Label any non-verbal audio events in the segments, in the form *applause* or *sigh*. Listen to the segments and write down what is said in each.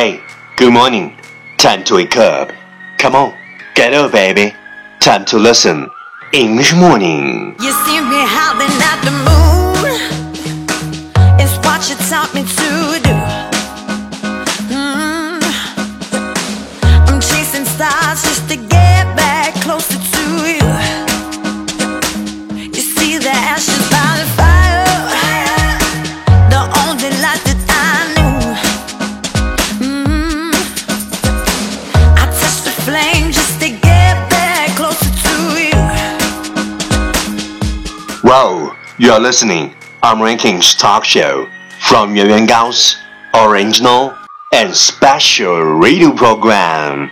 Hey, good morning. Time to wake up. Come on, get up, baby. Time to listen. English morning. You see me howling at the moon. It's what you taught me to do. Wow, you are listening. I'm Rankings Talk Show from Yuan Yuan Gao's original and special radio program.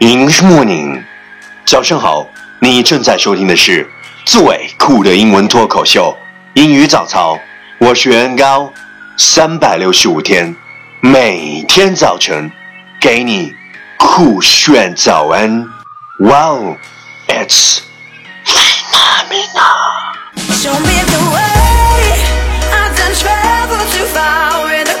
English morning. 早上好，你正在收听的是最酷的英文脱口秀——英语早操。我是袁高，三百六十五天，每天早晨给你酷炫早安。Wow, it's phenomenal. Show me the way. I've done travel too far with a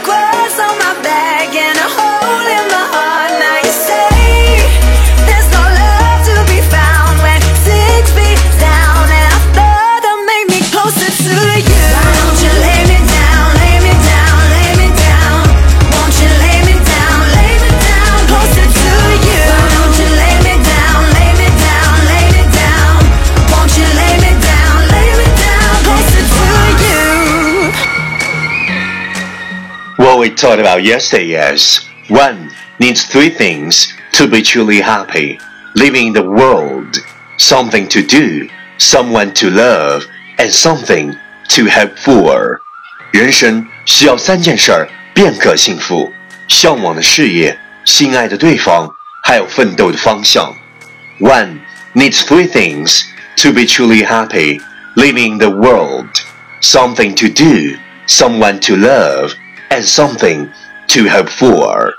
we talked about yesterday is one needs three things to be truly happy living in the world, something to do, someone to love, and something to hope for. 人生需要三件事儿便可幸福：向往的事业、心爱的对方，还有奋斗的方向。One needs three things to be truly happy living in the world something to do, someone to love, and something to hope for.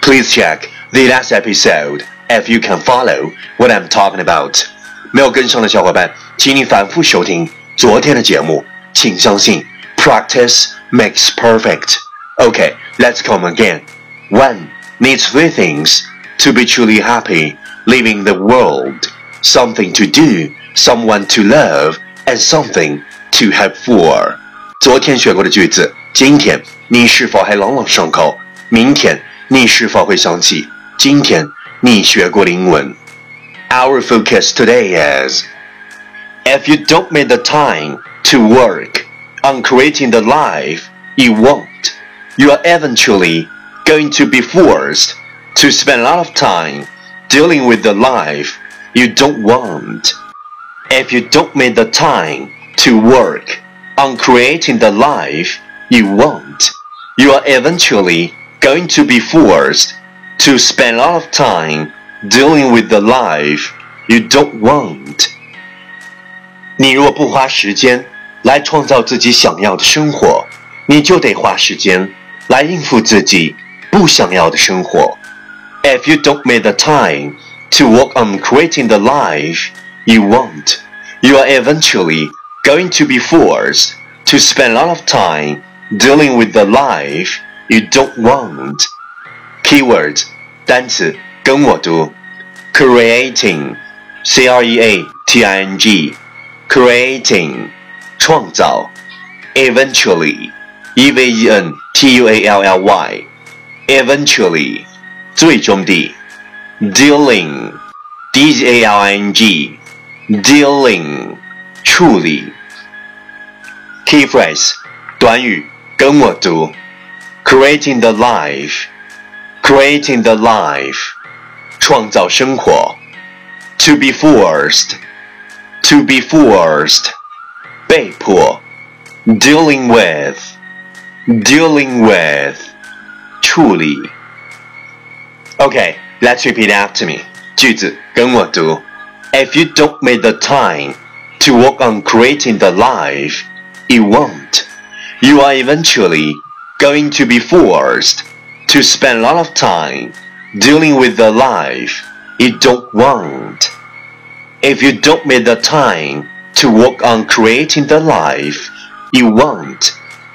Please check the last episode if you can follow what I'm talking about. 没有跟上的小伙伴，请你反复收听昨天的节目。请相信，practice makes perfect. Okay, let's come again. One needs three things to be truly happy living in the world: something to do, someone to love, and something to hope for。 昨天学过的句子，今天你是否还朗朗上口？明天你是否会想起今天你学过的英文？Our focus today is if you don't make the time to work on creating the life you want, you are eventually going to be forced to spend a lot of time dealing with the life you don't want. If you don't make the time to work on creating the life you want, you are eventually going to be forced to spend a lot of time dealing with the life you don't want. 你若不花时间来创造自己想要的生活，你就得花时间来应付自己不想要的生活。If you don't make the time to work on creating the life you want, you are eventually going to be forced to spend a lot of time dealing with the life you don't want. Keywords 单词跟我读，creating, c r e a t i n g, creating 创造，eventually, e v e n t u a l l y, eventually 最终地，dealing, d a l i n g, dealing 处理。 Key phrase 短语跟我读，creating the life, creating the life 创造生活，to be forced, to be forced 被迫，dealing with, dealing with 处理。Okay, let's repeat after me. 句子跟我读。If you don't make the time to work on creating the life you want, you are eventually going to be forced to spend a lot of time dealing with the life you don't want. If you don't make the time to work on creating the life you want,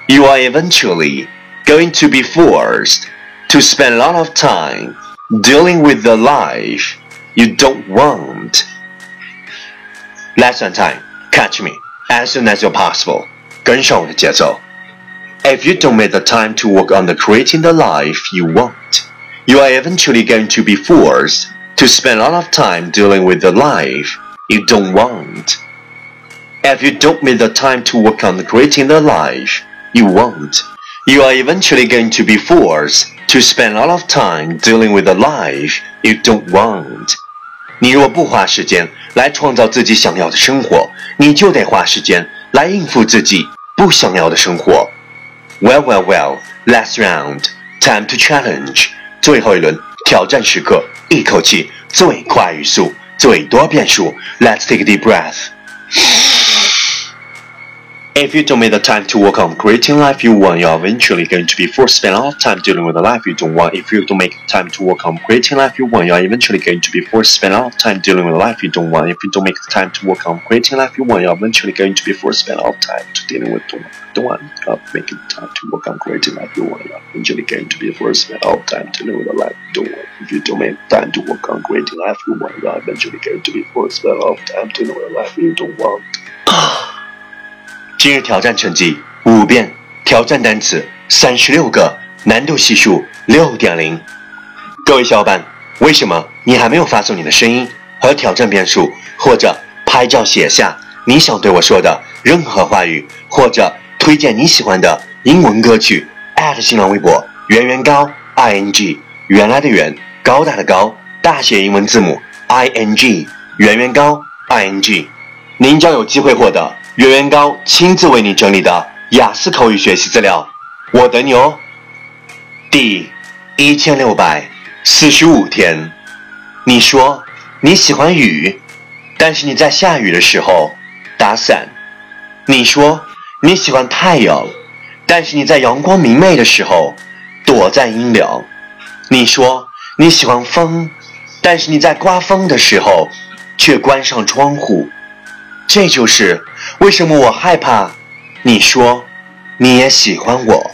you are eventually going to be forced to spend a lot of time dealing with the life you don't want. Lesson time. Catch me as soon as you're possible. 跟上我的节奏。If you don't make the time to work on the creating the life you want, you are eventually going to be forced to spend a lot of time dealing with the life you don't want. If you don't make the time to work on creating the life you want, you are eventually going to be forced to spend a lot of time dealing with the life you don't want. 你若不花时间来创造自己想要的生活，你就得花时间来应付自己 不想要的生活。Well, well, well. Last round. Time to challenge. 最后一轮挑战时刻，一口气最快语速，最多变数。Let's take a deep breath. If you don't make the time to work on creating life you want, you're eventually going to be forced to spend a lot of time dealing with the life you don't want. If you don't make the time to work on creating life you want, you're eventually going to be forced to spend a lot of time dealing with the life you don't want. If you don't make the time to work on creating life you want, you're eventually going to be forced to spend a lot of time to dealing with the don't want. Of making time to work on creating life you want, you're eventually going to be forced to spend a lot of time dealing with the life you don't want. If you don't make time to work on creating life you want, you're eventually going to be forced to spend a lot of time dealing with the life you don't want. *sighs* *sighs* *sighs* 今日挑战成绩五遍，挑战单词三十六个，难度系数六点零。各位小伙伴，为什么你还没有发送你的声音和挑战变数，或者拍照写下你想对我说的任何话语，或者推荐你喜欢的英文歌曲？新浪微博圆圆高 i n g 原来的圆高大的高大写英文字母 i n g 圆圆高 i n g，您将有机会获得。圆圆高亲自为你整理的雅思口语学习资料，我等你哦。第一千六百四十五天，你说你喜欢雨，但是你在下雨的时候打伞；你说你喜欢太阳，但是你在阳光明媚的时候躲在阴凉；你说你喜欢风，但是你在刮风的时候却关上窗户。这就是为什么我害怕？你说你也喜欢我。